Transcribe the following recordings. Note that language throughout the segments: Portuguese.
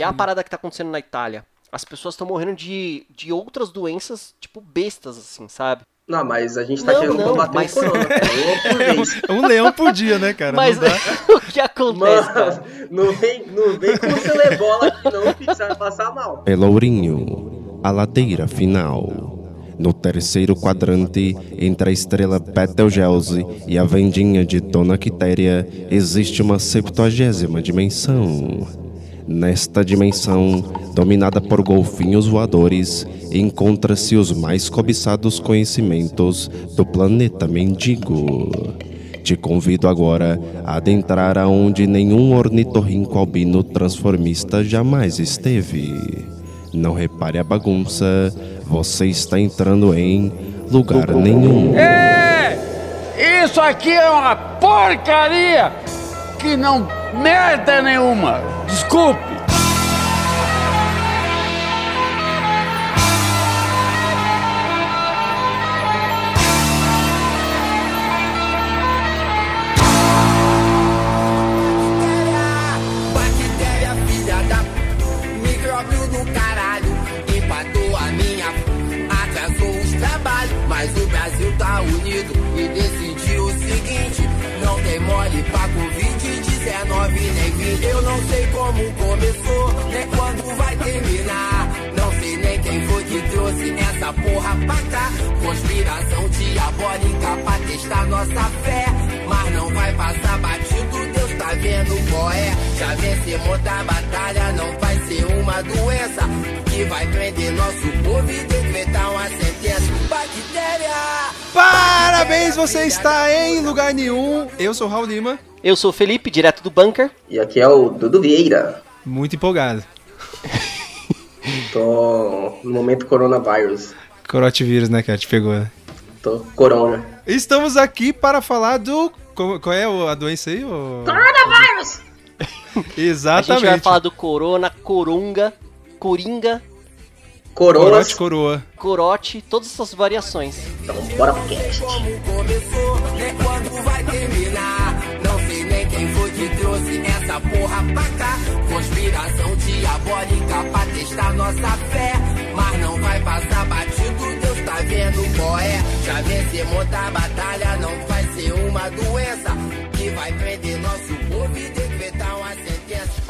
que é a parada que tá acontecendo na Itália. As pessoas estão morrendo de, de outras doenças, tipo, bestas, assim, sabe? Não, mas a gente tá Não, querendo não, combater mas- o corona. cara. Um por vez. Um leão por dia, né, cara? Mas Não dá. o que acontece, cara? Mano, não vem, não vem com celebola aqui não, que você vai passar mal. Pelourinho, a ladeira final. No terceiro quadrante, entre a estrela Betelgeuse e a vendinha de Dona Quitéria, existe uma septuagésima dimensão. Nesta dimensão, dominada por golfinhos voadores, encontra-se os mais cobiçados conhecimentos do planeta mendigo. Te convido agora a adentrar aonde nenhum ornitorrinco albino transformista jamais esteve. Não repare a bagunça, você está entrando em lugar nenhum. Isso aqui é uma porcaria que não merda nenhuma. Desculpe. Testar nossa fé. Mas não vai passar batido, Deus tá vendo qual é. Já vencemos da batalha, não vai ser uma doença que vai prender nosso povo e decretar uma sentença. Bactéria! Parabéns, você está em lugar nenhum. Eu sou o Raul Lima, Eu sou o Felipe, direto do bunker. E aqui é o Dudu Vieira. muito empolgado. Tô no momento coronavírus. Corotivírus, né, cara? Te pegou. né? Tô corona. Estamos aqui para falar do. Qual, qual é a doença aí? O... Coronavírus! A Exatamente. gente vai falar do corona, corunga, coringa, Coronas. Corote coroa. corote, todas essas variações. Então, bora pro cast. Como começou, nem quando vai terminar. Não sei nem quem foi que trouxe essa porra pra cá. Conspiração diabólica pra testar nossa fé. Mas não vai passar batido, vendo qual é. Já vencemos da batalha, não vai ser uma doença que vai prender nosso povo e decretar uma sentença.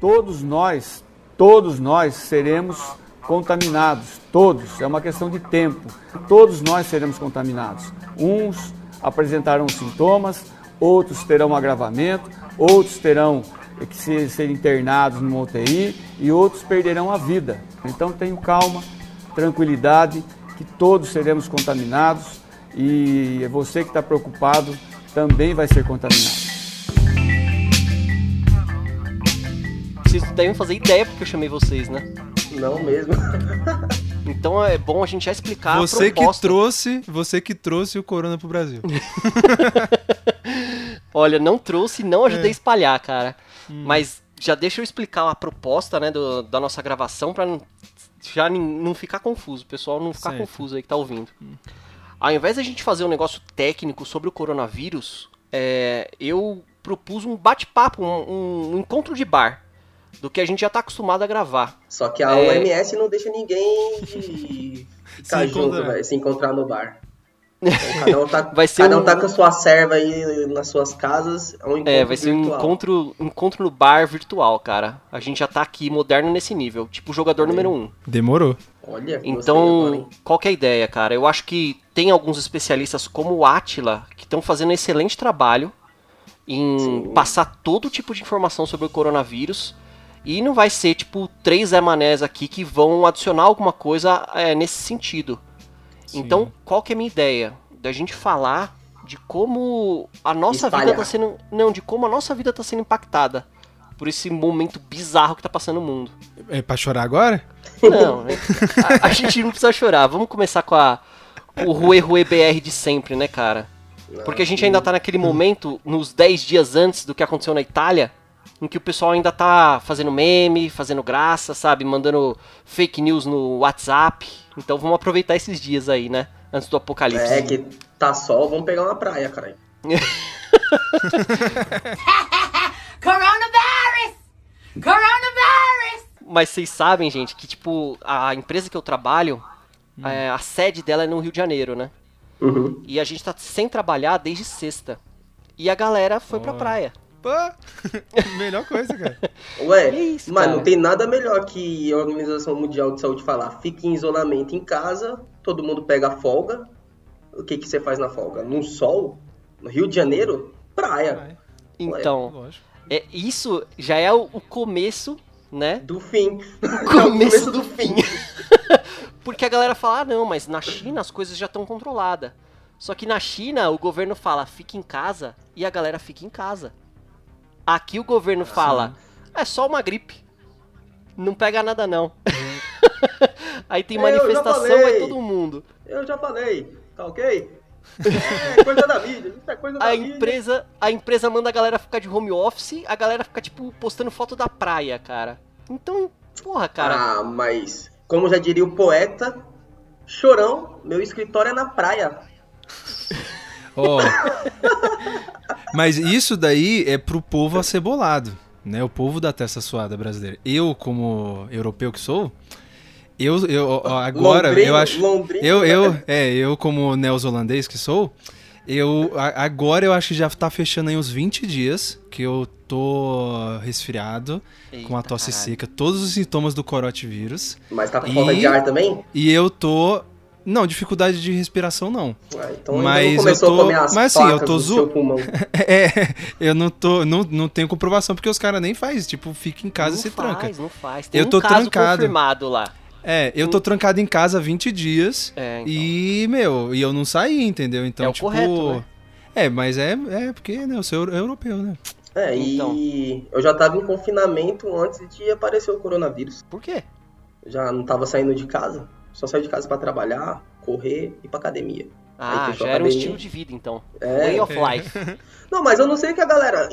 Todos nós, todos nós seremos contaminados. Todos. É uma questão de tempo. Todos nós seremos contaminados. Uns apresentarão sintomas, outros terão agravamento, outros terão que se- ser internados numa UTI e outros perderão a vida. Então tenham calma, tranquilidade, que todos seremos contaminados e você que está preocupado também vai ser contaminado. Vocês devem fazer ideia porque eu chamei vocês, né? Não mesmo. Então é bom a gente já explicar Você a que trouxe, você que trouxe o corona pro Brasil. Olha, não trouxe, não ajudei É. a espalhar, cara. Hum. Mas já deixa eu explicar a proposta, né, do- da nossa gravação pra não, já não ficar confuso, o pessoal não ficar Certo. Hum. confuso aí que tá ouvindo. Ao invés da gente fazer um negócio técnico sobre o coronavírus, é, eu propus um bate-papo, um, um encontro de bar, do que a gente já tá acostumado a gravar. Só que a É. OMS não deixa ninguém ficar Se junto, encontrar. velho, se encontrar no bar. Então, cada um tá, Vai ser cada um um- tá com a sua serva aí nas suas casas. É um encontro É, vai ser um encontro, encontro no bar virtual, cara. A gente já tá aqui moderno nesse nível, tipo jogador número um. Demorou. Olha, agora, Então, hein? qual que é a ideia, cara? Eu acho que tem alguns especialistas como o Atila que estão fazendo um excelente trabalho em Sim. passar todo tipo de informação sobre o coronavírus. E não vai ser, tipo, três Zé Manés aqui que vão adicionar alguma coisa é, nesse sentido. Então, qual que é a minha ideia? Da gente falar de como a nossa vida Espalhar. tá sendo. Não, de como a nossa vida tá sendo impactada por esse momento bizarro que tá passando no mundo. É pra chorar agora? Não, né? a, a gente não precisa chorar. Vamos começar com a o Rue Rue BR de sempre, né, cara? Porque a gente ainda tá naquele momento, nos 10 dias antes do que aconteceu na Itália, em que o pessoal ainda tá fazendo meme, fazendo graça, sabe? Mandando fake news no WhatsApp. Então vamos aproveitar esses dias aí, né? Antes do apocalipse. É que tá sol, vamos pegar uma praia, caralho. Coronavirus! Coronavirus! Mas vocês sabem, gente, que tipo, a empresa que eu trabalho, Hum. é, a sede dela é no Rio de Janeiro, né? Uhum. E a gente tá sem trabalhar desde sexta. E a galera foi pra Ó. praia. Pô, melhor coisa, cara. Ué, isso, mas cara? não tem nada melhor que a Organização Mundial de Saúde falar. Fique em isolamento em casa, todo mundo pega folga. O que, que você faz na folga? No sol? No Rio de Janeiro? Praia. Então, é, isso já é o, o começo, né? Do fim. Começo, É o começo do do fim. Porque a galera fala, ah, não, mas na China as coisas já estão controladas. Só que na China o governo fala, fique em casa, e a galera fica em casa. Aqui o governo fala, é só uma gripe. Não pega nada não. Aí tem manifestação, vai todo mundo. Eu já falei, tá ok? É coisa da mídia, isso é coisa da A mídia. empresa, a empresa manda a galera ficar de home office, a galera fica, tipo, postando foto da praia, cara. Então, porra, cara. Ah, mas, como já diria o poeta, chorão, meu escritório é na praia. Ó. Mas isso daí é pro povo acebolado, né? O povo da testa suada brasileira. Eu, como europeu que sou, eu, eu agora eu acho, Londrino, eu, eu, é, eu como neozelandês que sou, eu a- agora eu acho que já tá fechando aí uns 20 dias que eu tô resfriado, com a Eita, tosse caralho. seca, todos os sintomas do coronavírus, Mas tá com falta de ar também? e eu tô não, dificuldade de respiração não. Ah, então Mas eu começou tô- a comer as mas assim, eu tô zo- seu pulmão. É, eu não tô, não, não tenho comprovação porque os caras nem faz, tipo, fica em casa não e se faz, tranca. não faz. Tem Eu um tô caso trancado. confirmado lá. É, eu tô trancado em casa há 20 dias É, então. e, meu, e eu não saí, entendeu? Então, É o tipo, correto, né? É, mas é, é porque, né, eu sou euro- europeu, né? É, Então. e eu já tava em confinamento antes de aparecer o coronavírus. Por quê? Já não tava saindo de casa, só saí de casa pra trabalhar, correr e pra academia. Ah, já era um estilo de vida, então. É. Way of life. Não, mas eu não sei que a galera.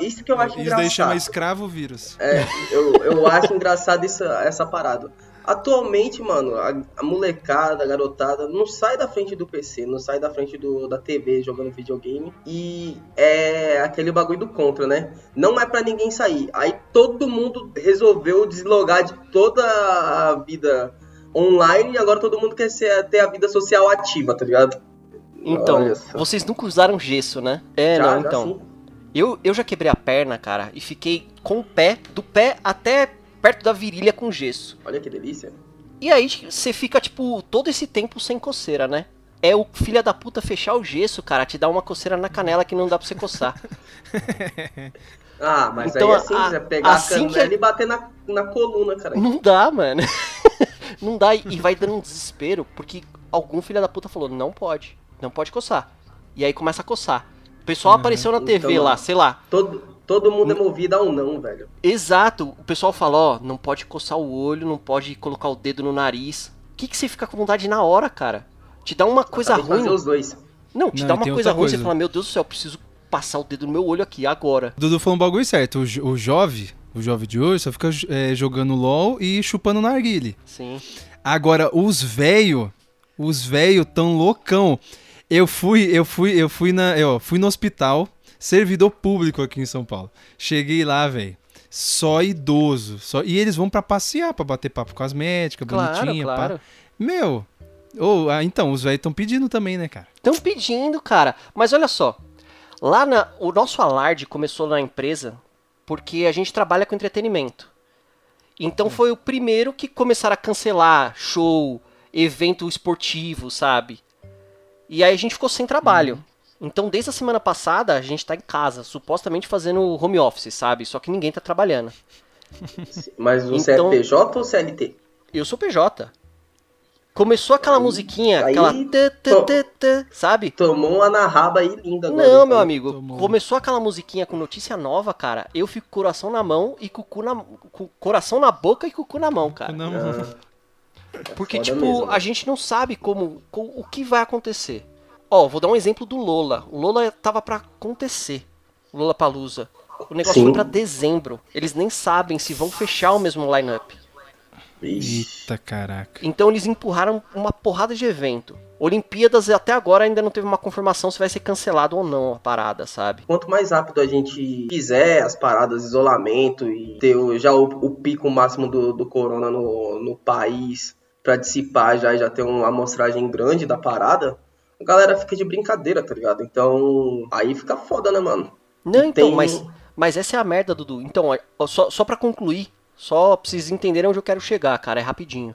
Isso que eu acho Isso engraçado. daí chama escravo vírus. É, eu, eu acho engraçado essa, essa parada. Atualmente, mano, a, a molecada, a garotada, não sai da frente do PC, não sai da frente do, da TV jogando videogame. E é aquele bagulho do contra, né? Não é pra ninguém sair. Aí todo mundo resolveu deslogar de toda a vida online e agora todo mundo quer ser, ter a vida social ativa, tá ligado? Então, vocês nunca usaram gesso, né? É, Já, não, já então. sim. Eu, eu já quebrei a perna, cara, e fiquei com o pé, do pé até perto da virilha com gesso. Olha que delícia. E aí você fica, tipo, todo esse tempo sem coceira, né? É o filho da puta fechar o gesso, cara, te dá uma coceira na canela que não dá pra você coçar. Ah, mas Então, aí é simples, a- é pegar assim a que- canela e bater na, na coluna, cara. Não dá, mano. não dá, e vai dando um desespero, porque algum filho da puta falou, não pode, não pode coçar. E aí começa a coçar. O pessoal apareceu na TV Então, lá, sei lá. Todo, todo mundo é movido ao não, velho. Exato, o pessoal fala, ó, não pode coçar o olho, não pode colocar o dedo no nariz. O que, que você fica com vontade na hora, cara? Te dá uma coisa Acabei ruim. fazer os dois. Não, te Não, dá uma coisa ruim, você coisa. fala, meu Deus do céu, eu preciso passar o dedo no meu olho aqui, agora. O Dudu falou um bagulho certo. O, jo- o jovem, o jovem de hoje só fica é, jogando LOL e chupando narguile. Sim. Agora, os velho, os velho tão loucão. Eu fui, eu fui, eu fui na, eu fui no hospital, servidor público aqui em São Paulo. Cheguei lá, velho. Só idoso, só e eles vão pra passear, pra bater papo com as médicas, Claro, bonitinha, pá. claro. Meu, ou ah, então os velhos estão pedindo também, né, cara? Estão pedindo, cara. Mas olha só. Lá na. O nosso alarde começou na empresa porque a gente trabalha com entretenimento. Então foi o primeiro que começaram a cancelar show, evento esportivo, sabe? E aí a gente ficou sem trabalho. Então desde a semana passada a gente tá em casa, supostamente fazendo home office, sabe? Só que ninguém tá trabalhando. Mas você Então- é PJ ou CLT? Eu sou PJ. Começou aquela musiquinha, aí aquela. tã, tã, tã, tã, sabe? Tomou uma na raba aí linda agora. Não, meu amigo. Tomou. Começou aquela musiquinha com notícia nova, cara. Eu fico com coração na mão e com o cu na, com coração na boca e com o cu na mão, cara. Não, Porque, foda tipo, mesmo. a gente não sabe como, co- o que vai acontecer. Ó, vou dar um exemplo do Lola. O Lola tava pra acontecer. O Lola Palusa. O negócio Sim. foi pra dezembro. Eles nem sabem se vão fechar o mesmo lineup. Ixi. Eita caraca. Então eles empurraram uma porrada de evento. Olimpíadas até agora ainda não teve uma confirmação se vai ser cancelado ou não a parada, sabe? Quanto mais rápido a gente fizer as paradas de isolamento e ter o- já o, o pico máximo do, do corona no, no país pra dissipar já e já ter uma amostragem grande da parada, a galera fica de brincadeira, tá ligado? Então, aí fica foda, né, mano? Não, então, Tem- mas, mas essa é a merda, Dudu. Então, ó, só, só pra concluir, só pra vocês entenderem onde eu quero chegar, cara, é rapidinho.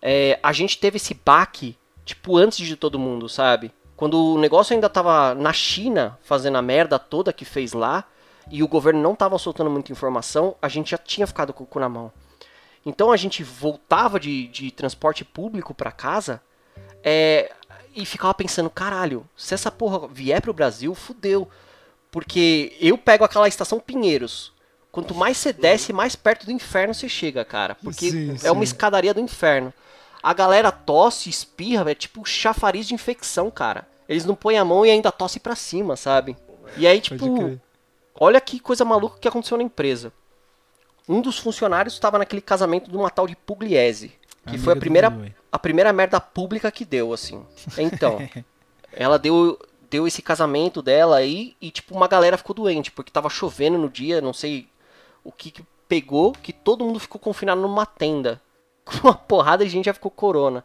É, a gente teve esse baque, tipo, antes de todo mundo, sabe? Quando o negócio ainda tava na China, fazendo a merda toda que fez lá, e o governo não tava soltando muita informação, a gente já tinha ficado com o cu na mão. Então a gente voltava de, de transporte público pra casa é, e ficava pensando, caralho, se essa porra vier pro Brasil, fudeu. Porque eu pego aquela estação Pinheiros. Quanto mais você desce, mais perto do inferno você chega, cara. Porque Sim, é uma sim. escadaria do inferno. A galera tosse, espirra, é tipo chafariz de infecção, cara. Eles não põem a mão e ainda tosse pra cima, sabe? E aí, tipo, olha que coisa maluca que aconteceu na empresa. Um dos funcionários estava naquele casamento de uma tal de Pugliese. Que Amiga foi a primeira, a primeira merda pública que deu, assim. Então, ela deu, deu esse casamento dela aí e, tipo, uma galera ficou doente, porque tava chovendo no dia, não sei o que, que pegou, que todo mundo ficou confinado numa tenda. Com uma porrada de gente já ficou corona.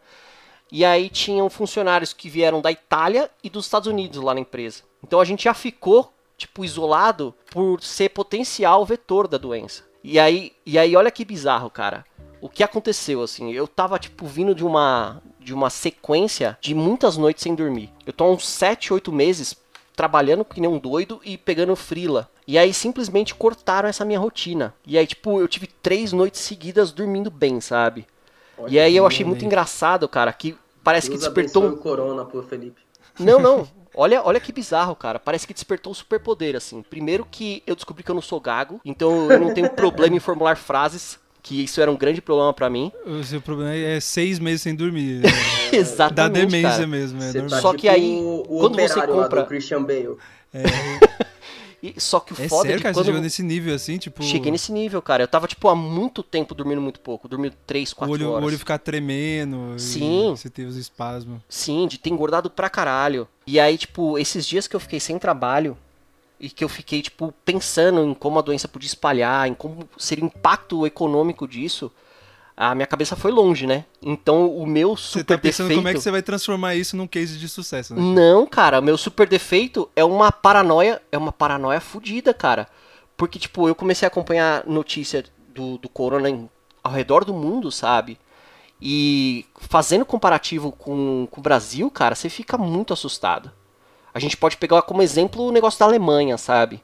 E aí tinham funcionários que vieram da Itália e dos Estados Unidos lá na empresa. Então a gente já ficou, tipo, isolado por ser potencial vetor da doença. E aí, e aí olha que bizarro, cara. O que aconteceu, assim, eu tava, tipo, vindo de uma, de uma sequência de muitas noites sem dormir. Eu tô há uns 7, 8 meses trabalhando que nem um doido e pegando frila. E aí simplesmente cortaram essa minha rotina. E aí, tipo, eu tive três noites seguidas dormindo bem, sabe? E aí eu achei muito engraçado, cara, que parece que Deus despertou abençoe um o corona pro Felipe. não, não. Olha, olha que bizarro, cara. Parece que despertou um superpoder, assim. Primeiro que eu descobri que eu não sou gago, então eu não tenho problema em formular frases, que isso era um grande problema pra mim. O seu problema é seis meses sem dormir. É, Exatamente, Dá demência cara. mesmo, é tá Só tipo que aí, o, o quando você compra- do Christian Bale. E, só que o É foda sério, é que cara? Você quando... chegou nesse nível assim, tipo. Cheguei nesse nível, cara. Eu tava, tipo, há muito tempo dormindo muito pouco. Dormindo 3, o 4 olho, o horas. olho ficar tremendo. e Sim. Você teve os espasmos. Sim, de ter engordado pra caralho. E aí, tipo, esses dias que eu fiquei sem trabalho e que eu fiquei, tipo, pensando em como a doença podia espalhar, em como seria o impacto econômico disso, a minha cabeça foi longe, né? Então o meu Você super tá pensando defeito. como é que você vai transformar isso num case de sucesso, né? Não, cara, meu super defeito é uma paranoia, é uma paranoia fodida, cara. Porque, tipo, eu comecei a acompanhar notícia do, do corona em- ao redor do mundo, sabe? E fazendo comparativo com, com o Brasil, cara, você fica muito assustado. A gente pode pegar como exemplo o negócio da Alemanha, sabe?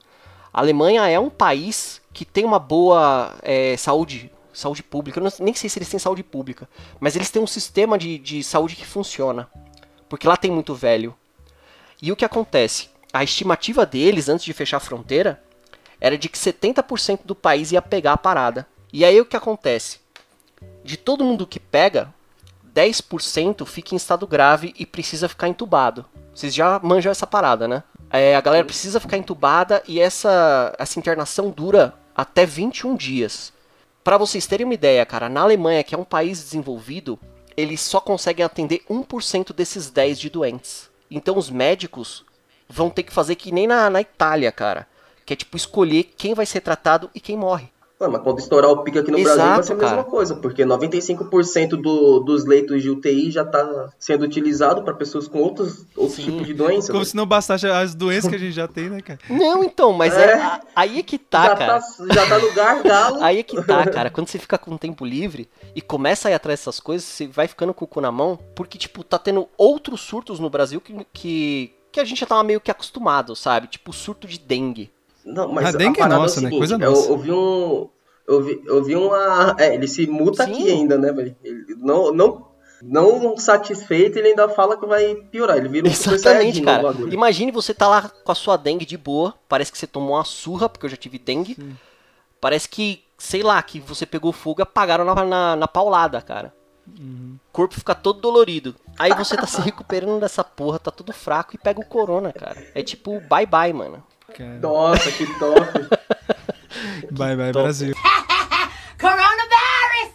A Alemanha é um país que tem uma boa é, saúde, saúde pública. Eu não- nem sei se eles têm saúde pública, mas eles têm um sistema de, de saúde que funciona. Porque lá tem muito velho. E o que acontece? A estimativa deles, antes de fechar a fronteira, era de que 70% do país ia pegar a parada. E aí o que acontece? De todo mundo que pega, 10% fica em estado grave e precisa ficar entubado. Vocês já manjam essa parada, né? É, a galera precisa ficar entubada e essa, essa internação dura até 21 dias. Pra vocês terem uma ideia, cara, na Alemanha, que é um país desenvolvido, eles só conseguem atender 1% desses 10 de doentes. Então os médicos vão ter que fazer que nem na, na Itália, cara. Que é tipo escolher quem vai ser tratado e quem morre. Não, mas quando estourar o pico aqui no Exato, Brasil vai ser a mesma cara. coisa, porque 95% do, dos leitos de UTI já tá sendo utilizado para pessoas com outros, outros Sim. tipos de doença. Como velho. se não bastasse as doenças que a gente já tem, né, cara? Não, então, mas é, É. a- aí é que tá, já, cara. tá, já tá no gargalo. Aí é que tá, cara. Quando você fica com tempo livre e começa a ir atrás dessas coisas, você vai ficando com o cu na mão, porque, tipo, tá tendo outros surtos no Brasil que, que, que a gente já tava meio que acostumado, sabe? Tipo, surto de dengue. Não, mas A dengue é parada nossa, né? seguinte, Coisa eu, nossa. eu vi um. Eu vi, eu vi uma. É, ele se muta Sim. aqui ainda, né, velho? Ele Não, não, não satisfeito, ele ainda fala que vai piorar. Ele vira um Exatamente, cara. Imagine você tá lá com a sua dengue de boa, parece que você tomou uma surra, porque eu já tive dengue. Parece que, sei lá, que você pegou fogo e apagaram na, na, na paulada, cara. O corpo fica todo dolorido. Aí você tá se recuperando dessa porra, tá tudo fraco e pega o corona, cara. É tipo, bye bye, mano. Cara, Nossa, que top. bye bye, Brasil. Coronavirus!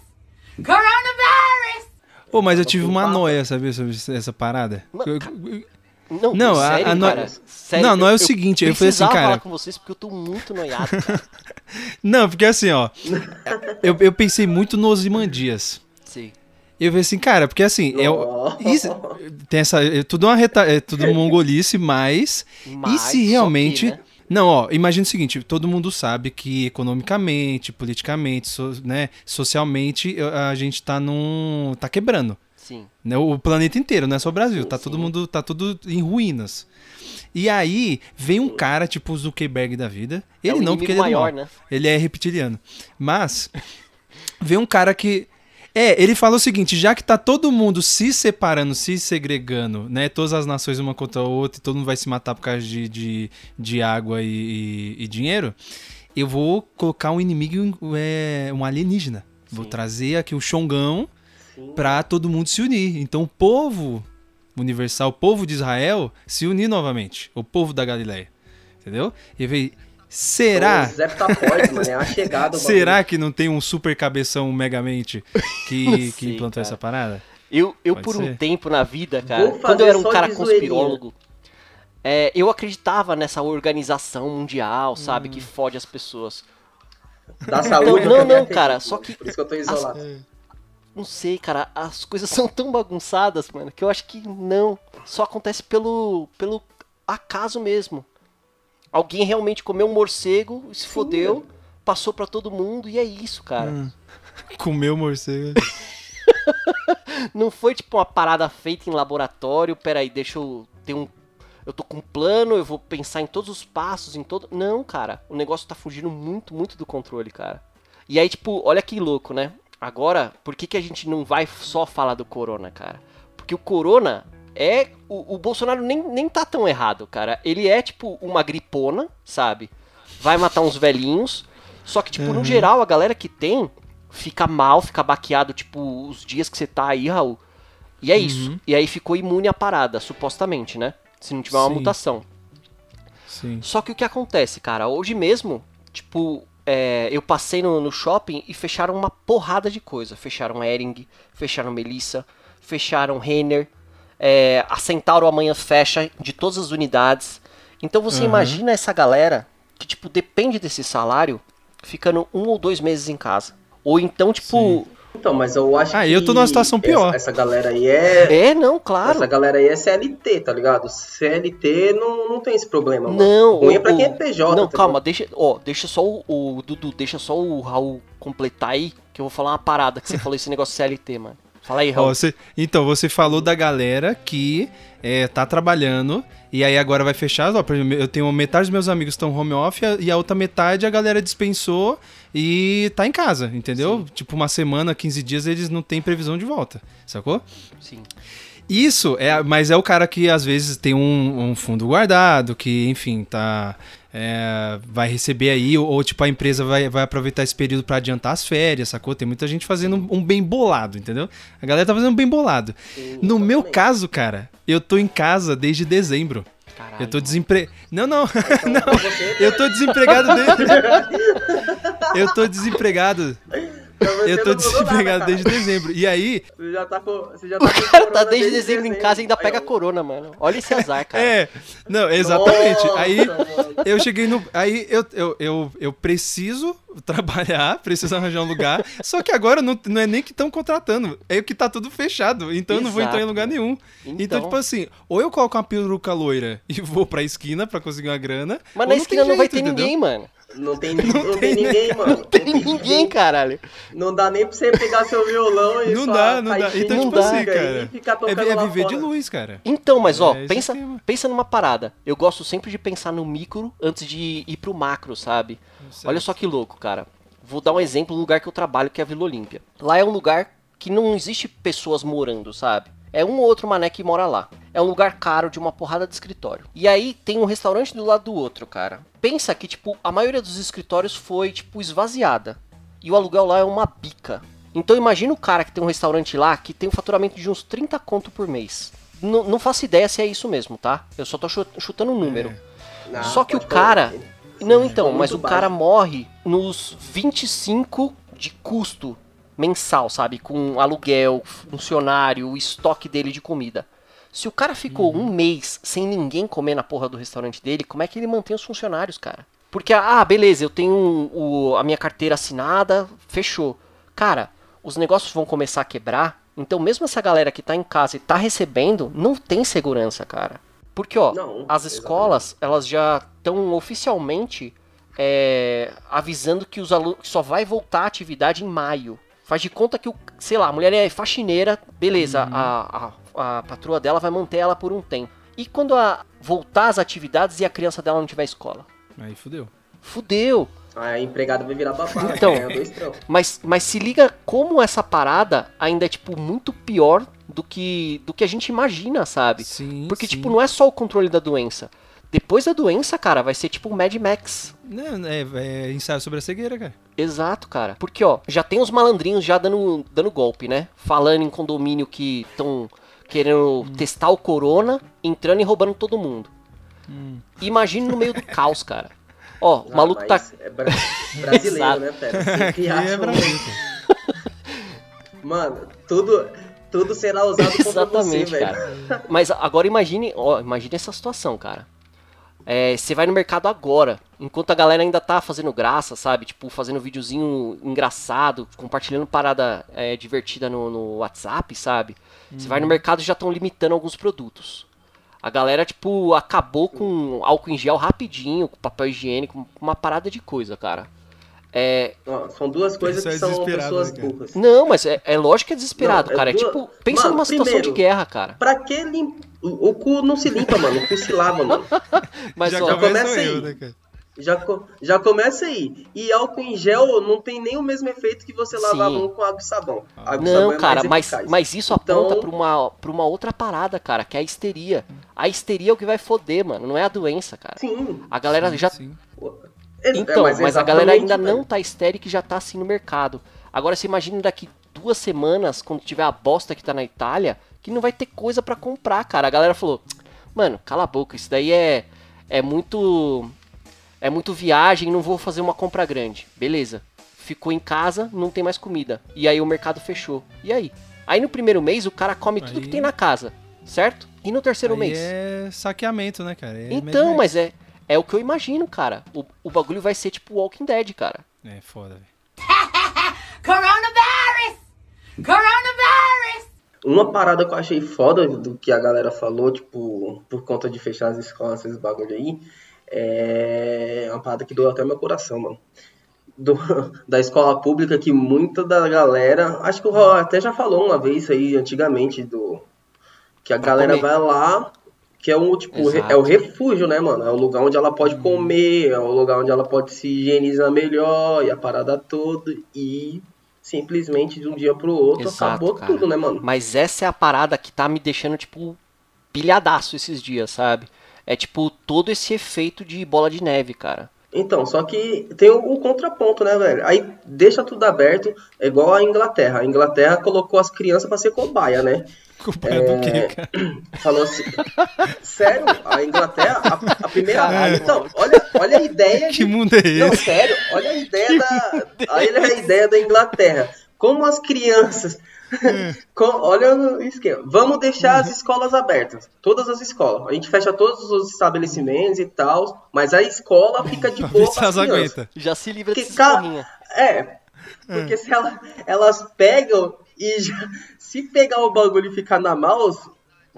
Coronavirus! Ô, mas eu tive uma noia, sabia, sobre essa parada? Eu- eu- Não, Não, a- sério, a no- cara? Sério, Não, não é o seguinte, eu falei assim, cara- falar com vocês porque eu tô muito noiado, cara. Não, porque assim, ó. eu, eu pensei muito nos Imandias. Sim. Eu falei assim, cara, porque assim, é, o- Nossa. isso- tem essa, é tudo uma reta, é tudo mongolice, mas, Mas, e se que, realmente, né? Não, ó, imagina o seguinte, todo mundo sabe que economicamente, politicamente, so- né, socialmente, a gente tá num, tá quebrando, Sim. né, o planeta inteiro, não é só o Brasil, Sim, tá sim. todo mundo, tá tudo em ruínas. E aí, vem um cara tipo o Zuckerberg da vida, ele é não, porque ele inimigo é maior, né? Ele é reptiliano. Mas vem um cara que. É, ele fala o seguinte: já que tá todo mundo se separando, se segregando, né? Todas as nações uma contra a outra e todo mundo vai se matar por causa de, de, de água e, e- e dinheiro, eu vou colocar um inimigo, é, um alienígena. Vou Sim. trazer aqui o Xongão Sim. pra todo mundo se unir. Então o povo universal, o povo de Israel, se unir novamente. O povo da Galileia. Entendeu? E veio. Será? O Zé Tapóide, mano, é a chegada. Será que não tem um super cabeção Megamente que, que sei, implantou cara. essa parada? Eu, eu Pode por um ser. tempo na vida, cara, quando eu era um cara conspirólogo, é, eu acreditava nessa organização mundial, sabe, Hum. que fode as pessoas. Da saúde. Não, eu não, cara, só que Por isso que eu tô isolado. Não sei, cara, as coisas são tão bagunçadas, mano, que eu acho que não. Só acontece pelo, pelo acaso mesmo. Alguém realmente comeu um morcego, se fodeu, passou pra todo mundo e é isso, cara. Hum. Comeu morcego. Não foi tipo uma parada feita em laboratório, peraí, deixa eu ter um. Eu tô com um plano, eu vou pensar em todos os passos, em todo. Não, cara. O negócio tá fugindo muito, muito do controle, cara. E aí, tipo, olha que louco, né? Agora, por que, que a gente não vai só falar do corona, cara? Porque o corona é. O, o Bolsonaro nem, nem tá tão errado, cara. Ele é, tipo, uma gripona, sabe? Vai matar uns velhinhos. Só que, tipo, no geral, a galera que tem fica mal, fica baqueado, tipo, os dias que você tá aí, Raul. E é isso. E aí ficou imune à parada, supostamente, né? Se não tiver uma Sim. mutação. Sim. Só que o que acontece, cara? Hoje mesmo, tipo, é, eu passei no, no shopping e fecharam uma porrada de coisa. Fecharam Ering, fecharam Melissa, fecharam Renner. É, a Centauro amanhã fecha de todas as unidades. Então você Uhum. imagina essa galera que, tipo, depende desse salário ficando um ou dois meses em casa. Ou então, tipo. Então, mas eu acho Ah, que. eu tô numa situação pior. Essa, essa galera aí é. É, não, claro. Essa galera aí é CLT, tá ligado? CLT não, não tem esse problema, mano. Não, Ruim é o- pra quem é PJ. Não, tá calma, deixa, ó, deixa só o, o Dudu, deixa só o Raul completar aí, que eu vou falar uma parada que você falou esse negócio CLT, mano. Fala aí, Ó, Raul. você- então, você falou da galera que é, tá trabalhando e aí agora vai fechar. Ó, exemplo, eu tenho metade dos meus amigos estão home office e a outra metade a galera dispensou e tá em casa, entendeu? Tipo, uma semana, 15 dias eles não têm previsão de volta, sacou? Sim. Isso, é, mas é o cara que às vezes tem um, um fundo guardado, que, enfim, tá. É, vai receber aí, ou, ou, tipo a empresa vai, vai aproveitar esse período pra adiantar as férias, sacou? Tem muita gente fazendo um, um bem bolado, entendeu? A galera tá fazendo um bem bolado. no meu exatamente. caso, cara, eu tô em casa desde dezembro. Caralho. Eu tô desempregado. Não, não. Então, pra você, Eu tô desempregado desde. eu tô desempregado. Você Eu tô não desempregado desde dezembro. E aí, Você já tá com. Você já tá O cara tá corona desde dezembro em casa e ainda Aí, pega ó. corona, mano. Olha esse azar, cara. É, não, exatamente. Nossa, aí mano. eu cheguei no. Aí eu, eu, eu, eu preciso trabalhar, preciso arranjar um lugar. Só que agora não, não é nem que estão contratando, é que tá tudo fechado. Então eu não vou entrar em Exato. lugar nenhum. Então, Então. tipo assim, ou eu coloco uma peruca loira e vou pra esquina pra conseguir uma grana. Mas na esquina não vai jeito, ter entendeu? ninguém, mano. Não tem, não tem ninguém, mano. Não tem ninguém, caralho. Não dá nem pra você pegar seu violão e Não dá, não dá. Então, tipo dá, assim, cara. ficar É, é viver de luz, cara. Então, mas ó, É, pensa, pensa numa parada. Eu gosto sempre de pensar no micro antes de ir pro macro, sabe? Olha só que louco, cara. Vou dar um exemplo do lugar que eu trabalho, que é a Vila Olímpia. Lá é um lugar que não existe pessoas morando, sabe? É um ou outro mané que mora lá. É um lugar caro de uma porrada de escritório. E aí tem um restaurante do lado do outro, cara. Pensa que, tipo, a maioria dos escritórios foi, tipo, esvaziada. E o aluguel lá é uma bica. Então imagina o cara que tem um restaurante lá que tem um faturamento de uns 30 conto por mês. Não, não faço ideia se é isso mesmo, tá? Eu só tô chu- chutando um número. Não, Só que o cara. Não, então, mas o cara baixo. morre nos 25 de custo mensal, sabe? Com aluguel, funcionário, o estoque dele de comida. Se o cara ficou um mês sem ninguém comer na porra do restaurante dele, como é que ele mantém os funcionários, cara? Porque, ah, beleza, eu tenho o, a minha carteira assinada, fechou. Cara, os negócios vão começar a quebrar, então mesmo essa galera que tá em casa e tá recebendo, não tem segurança, cara. Porque, ó, Não, as exatamente. escolas, elas já estão oficialmente é, avisando que os alunos só vai voltar à atividade em maio. Faz de conta que, o, sei lá, a mulher é faxineira, beleza, a, a, a patroa dela vai manter ela por um tempo. E quando a, voltar às atividades e a criança dela não tiver escola? Aí fudeu. Fudeu! A empregada vai virar babá, Então. Mas, mas se liga como essa parada ainda é, tipo, muito pior do que, do que a gente imagina, sabe? Sim, Porque, sim. tipo, não é só o controle da doença. Depois da doença, cara, vai ser tipo o Mad Max. Não, é, é ensaio sobre a cegueira, cara. Exato, cara. Porque, ó, já tem os malandrinhos já dando, dando golpe, né? Falando em condomínio que estão querendo testar o corona, entrando e roubando todo mundo. Imagine no meio do caos, cara. Ó, o Ah, maluco tá. mas É bra- brasileiro, né, pera? Aqui é acham- Brasil, cara. Mano, tudo, tudo será usado contra você, Exatamente, velho. cara. Mas agora imagine, ó, imagine essa situação, cara. É, você vai no mercado agora, enquanto a galera ainda tá fazendo graça, sabe? Tipo, fazendo videozinho engraçado, compartilhando parada é, divertida no, no WhatsApp, sabe? Você vai no mercado e já estão limitando alguns produtos. A galera, tipo, acabou com álcool em gel rapidinho, com papel higiênico, com uma parada de coisa, cara. É, Ó, são duas coisas Isso que é são pessoas né, burras. não, mas é, é lógico que é desesperado, Não, é cara. É duas- tipo, pensa Mano, numa situação primeiro- de guerra, cara. Pra que lim... o, o cu não se limpa, mano. O cu se lava, mano. Mas, já ó, começa começa eu, aí. né, cara? Já, co- já começa aí. E álcool em gel não tem nem o mesmo efeito que você lavar a Sim. mão com água e sabão. Água e sabão Não, é cara, mais mas, mas isso Então- aponta pra uma, pra uma outra parada, cara, que é a histeria. A histeria é o que vai foder, mano, não é a doença, cara. Sim. A galera já. Sim. É- Então, é, mas, a galera ainda velho. não tá histérica e já tá assim no mercado. Agora você imagina daqui duas semanas, quando tiver a bosta que tá na Itália, que não vai ter coisa pra comprar, cara. A galera falou, mano, cala a boca, isso daí é, é muito. É muito viagem, não vou fazer uma compra grande. Beleza. Ficou em casa, não tem mais comida. E aí o mercado fechou. E aí? Aí no primeiro mês o cara come tudo Aí- que tem na casa, certo? E no terceiro Aí mês? é saqueamento, né, cara? É Então, mas é, é o que eu imagino, cara. O, o bagulho vai ser tipo Walking Dead, cara. É foda, velho. Coronavirus! Coronavirus! Uma parada que eu achei foda do que a galera falou, tipo, por conta de fechar as escolas, esses bagulho aí, é uma parada que doeu até meu coração, mano. Do- da escola pública, que muita da galera, acho que o Raul até já falou uma vez aí antigamente, do que a galera comer. vai lá, que é um tipo, Exato. é o refúgio, né, mano? É o lugar onde ela pode comer, é o lugar onde ela pode se higienizar melhor e a parada toda, e simplesmente de um dia pro outro Exato, acabou cara. tudo, né, mano? Mas essa é a parada que tá me deixando, tipo, pilhadaço esses dias, sabe? É tipo todo esse efeito de bola de neve, cara. Então, só que tem o, o contraponto, né, velho? Aí deixa tudo aberto, é igual a Inglaterra. A Inglaterra colocou as crianças pra ser cobaia, né? Culpa é do quê, cara? Falou assim. Sério, a Inglaterra, a, a primeira. Caralho, então, olha, olha a ideia. Que de- mundo é Não, esse? sério, olha a ideia da. Olha a ideia da Inglaterra. Como as crianças. Com- olha o esquema. Vamos deixar as escolas abertas. Todas as escolas. A gente fecha todos os estabelecimentos e tal. Mas a escola fica de boa. Já se livra Que desses ca- porrinha. É. Porque se ela- elas pegam e já- se pegar o bagulho e ficar na mouse,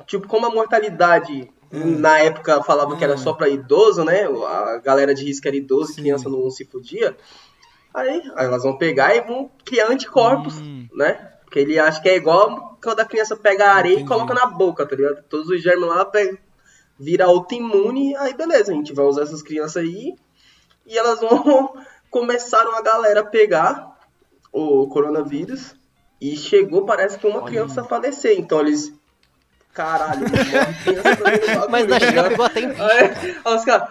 tipo, como a mortalidade na época falava que era só pra idoso, né? A galera de risco era idoso, Sim. criança não se podia. Aí, aí elas vão pegar e vão criar anticorpos, Hum. né? Porque ele acha que é igual quando a criança pega a areia Entendi. e coloca na boca, tá ligado? Todos os germes lá pega, vira autoimune, aí beleza, a gente vai usar essas crianças aí e elas vão começaram a galera a pegar o coronavírus e chegou, parece que uma criança a falecer. Então eles. Caralho, criança Mas na tá China pegou até em bicho. Aí os caras.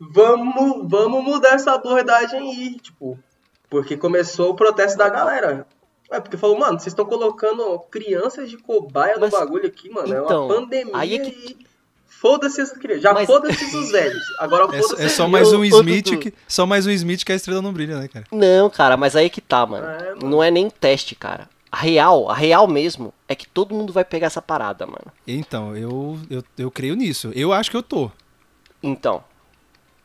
"Ah, Vamos, vamos mudar essa abordagem aí, tipo. Porque começou o protesto da galera. É, porque falou, mano, vocês estão colocando crianças de cobaia Mas, no bagulho aqui, mano. é então, uma pandemia aí é que- e. Foda-se as crianças. Já Mas- foda-se os velhos. Agora É, foda-se é as só mais um Smith que, só mais um Smith que a estrela não brilha, né, cara? Não, cara, mas aí que tá, mano. É, mano. Não é nem teste, cara. A real, a real mesmo, é que todo mundo vai pegar essa parada, mano. Então, eu, eu, eu creio nisso. Eu acho que eu tô. Então.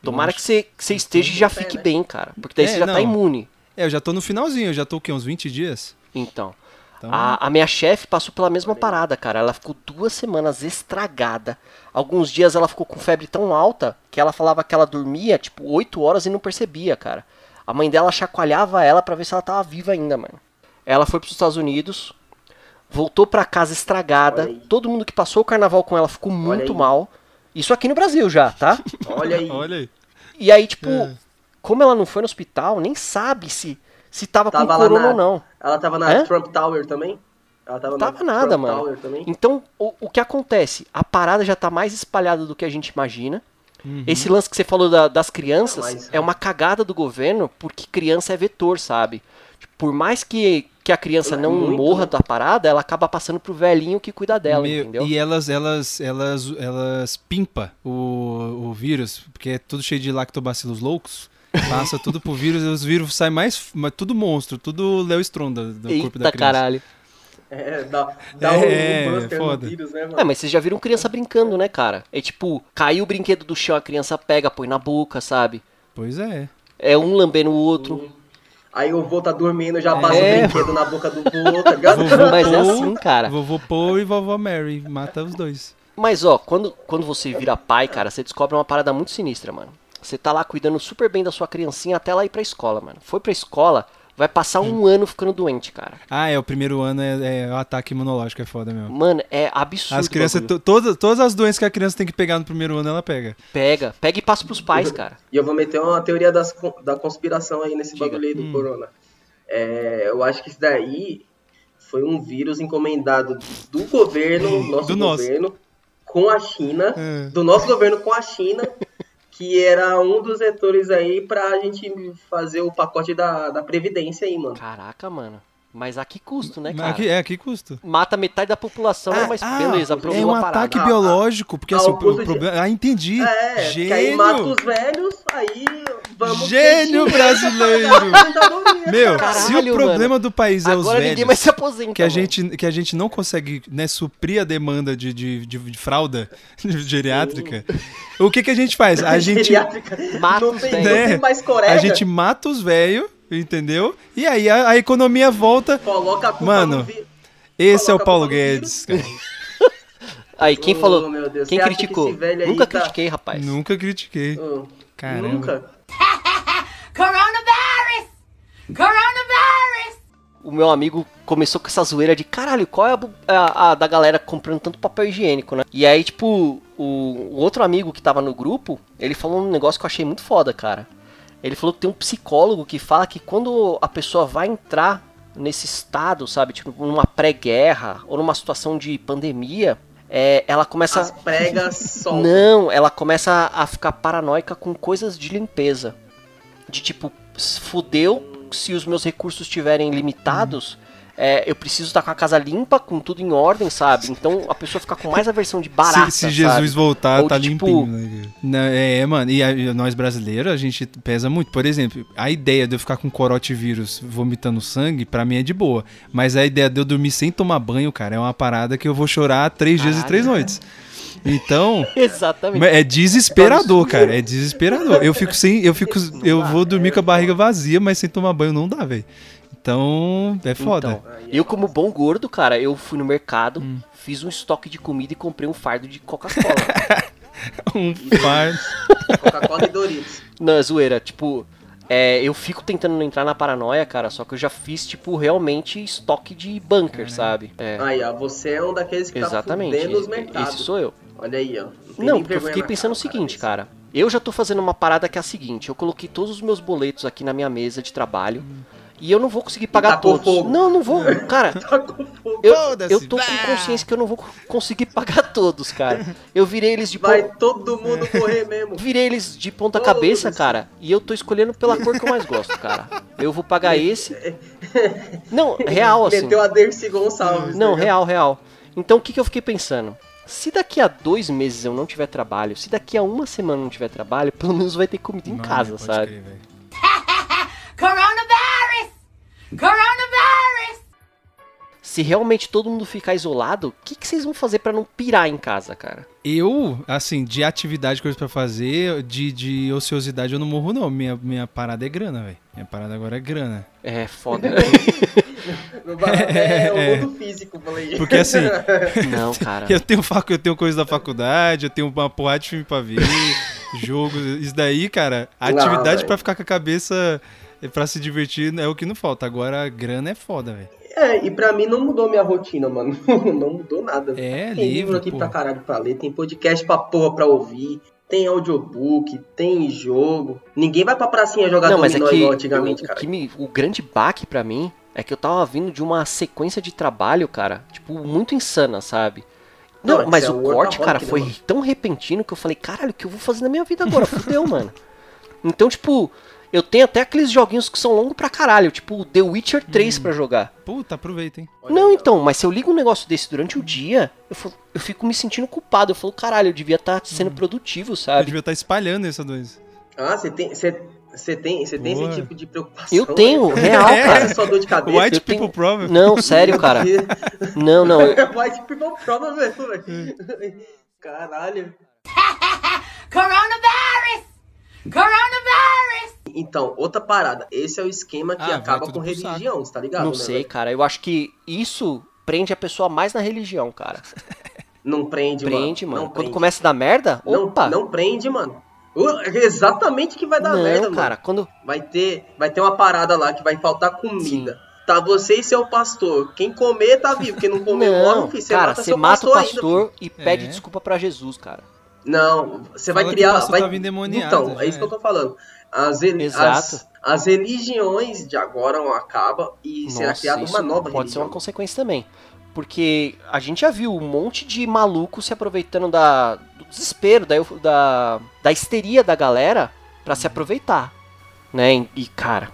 Tomara que você, que você esteja e já fique né? bem, cara. Porque daí É, você já não. tá imune. É, eu já tô no finalzinho, eu já tô o quê? Uns 20 dias? Então. Então, A, a minha chefe passou pela mesma parada, cara. Ela ficou duas semanas estragada. Alguns dias ela ficou com febre tão alta que ela falava que ela dormia, tipo, 8 horas e não percebia, cara. A mãe dela chacoalhava ela pra ver se ela tava viva ainda, mano. Ela foi pros Estados Unidos, voltou pra casa estragada. Todo mundo que passou o carnaval com ela ficou muito mal. Isso aqui no Brasil já, tá? Olha aí. olha aí. E aí, tipo, É. como ela não foi no hospital, nem sabe se, se tava, Tava com lá corona na- ou não. Ela tava na Hã? Trump Tower também? Ela tava, Tava na nada, Trump mano. Tower também? Então, o, o que acontece? A parada já tá mais espalhada do que a gente imagina. Uhum. Esse lance que você falou da- das crianças Mas- é uma cagada do governo, porque criança é vetor, sabe? Por mais que, que a criança É não muito, morra né? da parada, ela acaba passando pro velhinho que cuida dela, Meu, entendeu? E elas, elas, elas, elas pimpa o, o vírus, porque é tudo cheio de lactobacilos loucos. Passa tudo pro vírus e os vírus saem mais. Mas tudo monstro, tudo Léo Stronda do corpo da Eita criança. caralho. É, dá, dá É, um buster foda. no vírus, né, mano? É, mas vocês já viram criança brincando, né, cara? É tipo, caiu o brinquedo do chão, a criança pega, põe na boca, sabe? Pois é. É um lambendo o outro. Aí o vô tá dormindo, já passa É. o brinquedo na boca do vô, tá ligado? Vovô Mas é assim, cara. Vovô Paul e vovó Mary. Mata os dois. Mas ó, quando, quando você vira pai, cara, você descobre uma parada muito sinistra, mano. Você tá lá cuidando super bem da sua criancinha até ela ir pra escola, mano. Foi pra escola, vai passar um ano ficando doente, cara. Ah, é, o primeiro ano é, é o ataque imunológico, é foda mesmo. Mano, é absurdo. As crianças, todas, todas as doenças que a criança tem que pegar no primeiro ano, ela pega. Pega, pega e passa pros pais, cara. E eu vou meter uma teoria das, da conspiração aí nesse Diga. bagulho aí do Hum. corona. É, eu acho que isso daí foi um vírus encomendado do governo, nosso Do nosso. governo, com a China, É. do nosso governo com a China, que era um dos vetores aí pra gente fazer o pacote da, da Previdência aí, mano. Caraca, mano. Mas a que custo, né, cara? aqui, é, aqui custa. Mata metade da população, mas beleza, é problema um ataque Ah, biológico, porque ah, assim, o o custo de- problema... Ah, entendi. É, Gênio! que aí mata os velhos, aí vamos... Gênio brasileiro! Meu, cara. se o Caralho, problema mano. do país é os Agora ninguém mais velhos, se aposenta, que a, mano. gente, que a gente não consegue né, suprir a demanda de, de, de, de fralda geriátrica, o que, que a gente faz? A gente, Geriátrica. Mata os tem, velhos. né, a gente mata os velhos, entendeu? E aí a, a economia volta. Coloca a culpa Mano, no vi- Esse é o Paulo Guedes, cara. Aí, quem Oh, falou? meu Deus, Quem você que criticou? aí Nunca tá- critiquei, rapaz. Nunca critiquei. Oh, Caramba. Nunca. Coronavirus! Coronavirus! o meu amigo começou com essa zoeira de caralho, qual é a, a- a da galera comprando tanto papel higiênico, né? E aí, tipo, o, o outro amigo que tava no grupo, ele falou um negócio que eu achei muito foda, cara. Ele falou que tem um psicólogo que fala que quando a pessoa vai entrar nesse estado, sabe, tipo, numa pré-guerra ou numa situação de pandemia, é, ela começa. As pregas soltam. Não, ela começa a ficar paranoica com coisas de limpeza. De tipo, fudeu, se os meus recursos estiverem limitados, é, eu preciso estar com a casa limpa, com tudo em ordem, sabe? Então a pessoa fica com mais aversão de barata. se, se Jesus sabe? voltar, Ou tá de, tipo, limpinho. Né? Não, É, mano, e, a- nós brasileiros, a gente pesa muito. Por exemplo, a ideia de eu ficar com corote vírus vomitando sangue, pra mim é de boa. Mas a ideia de eu dormir sem tomar banho, cara, é uma parada que eu vou chorar três dias e três noites. Então, Exatamente. é desesperador, cara. É desesperador. Eu fico sem. Eu fico. Eu vou dormir com a barriga vazia, mas sem tomar banho não dá, velho. Então, é foda. Então, eu como bom gordo, cara, eu fui no mercado, Hum. fiz um estoque de comida e comprei um fardo de Coca-Cola. Um par. Coca-Cola e Doritos. Não, é zoeira. Tipo, é, eu fico tentando não entrar na paranoia, cara, só que eu já fiz, tipo, realmente estoque de bunker, sabe? É, Aí, ó, você é um daqueles que exatamente. tá fudendo os Esse mercados. sou eu. Olha aí, ó. Não, nem porque eu fiquei pensando o cara, seguinte, parabéns. cara. Eu já tô fazendo uma parada que é a seguinte: eu coloquei todos os meus boletos aqui na minha mesa de trabalho. E eu não vou conseguir pagar tacou todos. fogo. Não, não vou. Cara, Tá com fogo. eu, eu tô com consciência que eu não vou conseguir pagar todos, cara. Eu virei eles de Vai todo mundo correr mesmo. Virei eles de ponta Foda-se. cabeça, cara. E eu tô escolhendo pela cor que eu mais gosto, cara. Eu vou pagar esse. Não, real, assim. Meteu a Dercy Gonçalves. Não, né? real, real. Então o que, que eu fiquei pensando? se daqui a dois meses eu não tiver trabalho, se daqui a uma semana eu não tiver trabalho, pelo menos vai ter comida em Mano, casa, pode sabe? crer, Coronavirus! Se realmente todo mundo ficar isolado, o que, que vocês vão fazer pra não pirar em casa, cara? Eu, assim, de atividade, coisa pra fazer, de, de ociosidade eu não morro, não. Minha, minha parada é grana, velho. Minha parada agora é grana. É foda. É, o mundo físico, falei. Porque assim, não, cara. eu tenho, facu, eu tenho coisa da faculdade, eu tenho uma porrada de filme pra ver, jogo. Isso daí, cara, atividade pra ficar com a cabeça é pra se divertir é o que não falta. Agora, a grana é foda, velho. É, e pra mim não mudou minha rotina, mano. Não mudou nada. É, tem livro, livro aqui porra. pra caralho pra ler, tem podcast pra porra pra ouvir, tem audiobook, tem jogo. Ninguém vai pra pracinha jogar Não, mas é dominó que igual antigamente, o, o cara. que me- o grande baque pra mim é que eu tava vindo de uma sequência de trabalho, cara, tipo, muito insana, sabe? Não, Não, mas isso é o corte, cara, né, foi mano? tão repentino que eu falei, caralho, o que eu vou fazer na minha vida agora? Fudeu, mano. Então, tipo, eu tenho até aqueles joguinhos que são longos pra caralho, tipo The Witcher 3 pra jogar. Puta, aproveita, hein? Não, então, mas se eu ligo um negócio desse durante o dia, eu, falo- eu fico me sentindo culpado. Eu falo, caralho, eu devia estar sendo produtivo, Eu sabe? devia estar espalhando essa doença. Ah, você tem, você, você tem, você tem esse tipo de preocupação? Eu tenho, né? real, É. cara. É só dor de cabeça. White eu people tenho- problem. Não, sério, cara. Não, não. eu- White people problem mesmo, velho. Caralho. Coronavirus! Coronavirus! Então, outra parada. Esse é o esquema que Ah, acaba com religião, você tá ligado? Não né, sei, velho? cara. Eu acho que isso prende a pessoa mais na religião, cara. Não prende, Prende, mano. mano. Não Quando prende. começa a dar merda, Não, opa. não prende, mano. Uh, exatamente que vai dar Não, merda, cara. mano. Quando. Vai ter, vai ter uma parada lá que vai faltar comida. Tá você e seu pastor. Quem comer tá vivo. Quem não comer Não, morre, filho. Você cara, mata você seu mata o pastor, ainda, e pede É. desculpa pra Jesus, cara. Não, você vai Fala que criar. pastor vai... tava então, é isso que é. eu tô falando. As, as, as religiões de agora acabam e será Nossa, criada isso uma nova pode ser religião. uma consequência também. Porque a gente já viu um monte de maluco se aproveitando da, do desespero, da, da, da histeria da galera pra se aproveitar. Né? E, cara,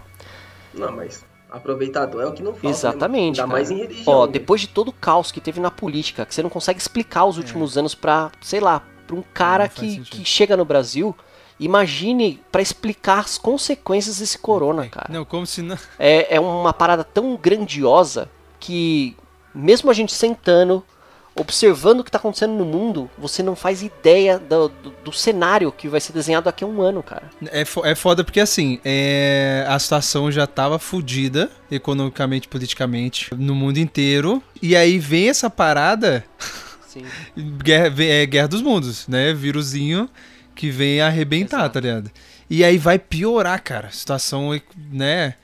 Não, mas aproveitador é o que não falta. né, Exatamente? Ainda cara. mais em religião. Ó, né? depois de todo o caos que teve na política, que você não consegue explicar os últimos anos pra, sei lá, pra um cara que, sentido. que chega no Brasil, imagine pra explicar as consequências desse corona, cara. Não, como se não. É, é uma parada tão grandiosa que, mesmo a gente sentando, observando o que tá acontecendo no mundo, você não faz ideia do, do, do cenário que vai ser desenhado daqui a um ano, cara. É, é foda porque assim, é, a situação já tava fodida, economicamente, politicamente, no mundo inteiro. E aí vem essa parada, Sim. guerra, é guerra dos mundos, né? Vírusinho que vem arrebentar, Exato. tá ligado? E aí vai piorar, cara. A situação, né?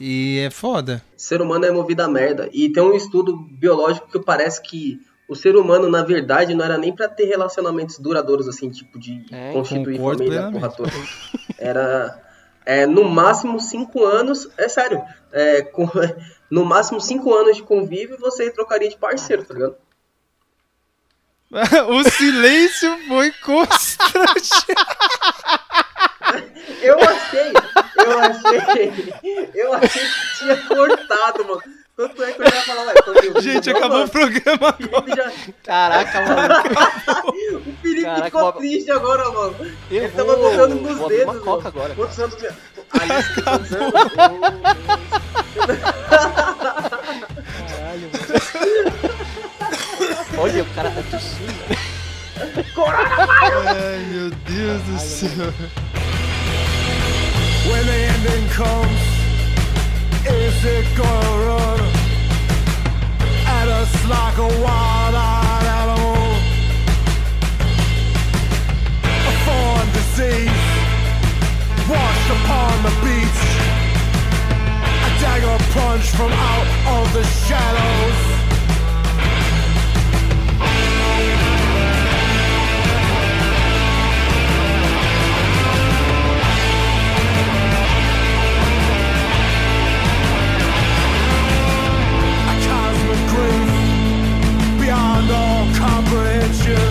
E é foda. ser humano é movido a merda. E tem um estudo biológico que parece que o ser humano, na verdade, não era nem pra ter relacionamentos duradouros, assim, tipo, de É, constituir concordo família, porra toda. Era, é, no máximo, cinco anos, é sério, é, com- no máximo cinco anos de convívio, você trocaria de parceiro, tá ligado? o silêncio foi constrangedor. Eu achei, eu achei, eu achei que tinha cortado, mano. Tanto é que eu já ia falar, ué, tô ouvindo, Gente, não, acabou o mano? programa O Felipe, já, Caraca, mano. o Felipe Caraca, ficou uma- triste agora, mano. Eu Ele tava vou- botando nos vou dedos, uma coca mano. agora. Quantos anos... Aí, quantos anos? Caralho, Olha, o cara tá tossindo. Ai, meu Deus do céu. When the ending comes, is it gonna run at us like a wild-eyed animal? A foreign disease washed upon the beach. A dagger plunge from out of the shadows. picture.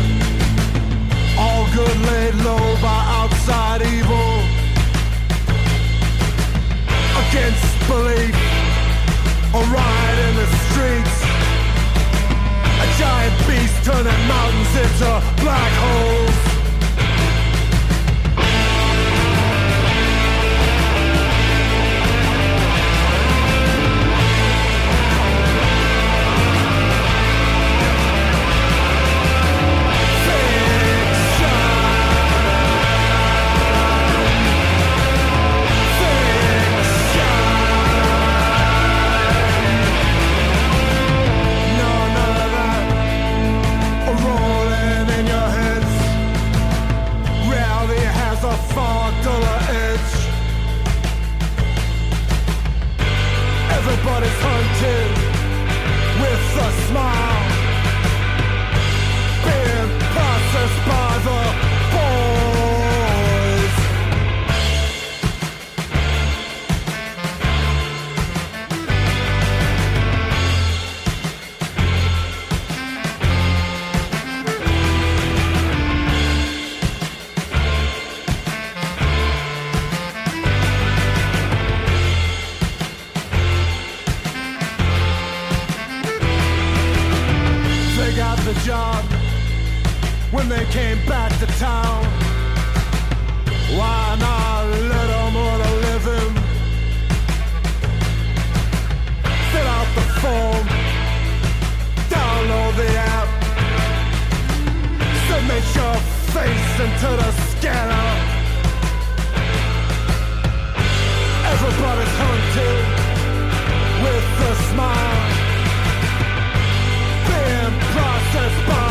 All good laid low by outside evil. Against belief, a riot in the streets. A giant beast turning mountains into black holes. face into the scanner. Everybody's hunted with a smile, being processed by.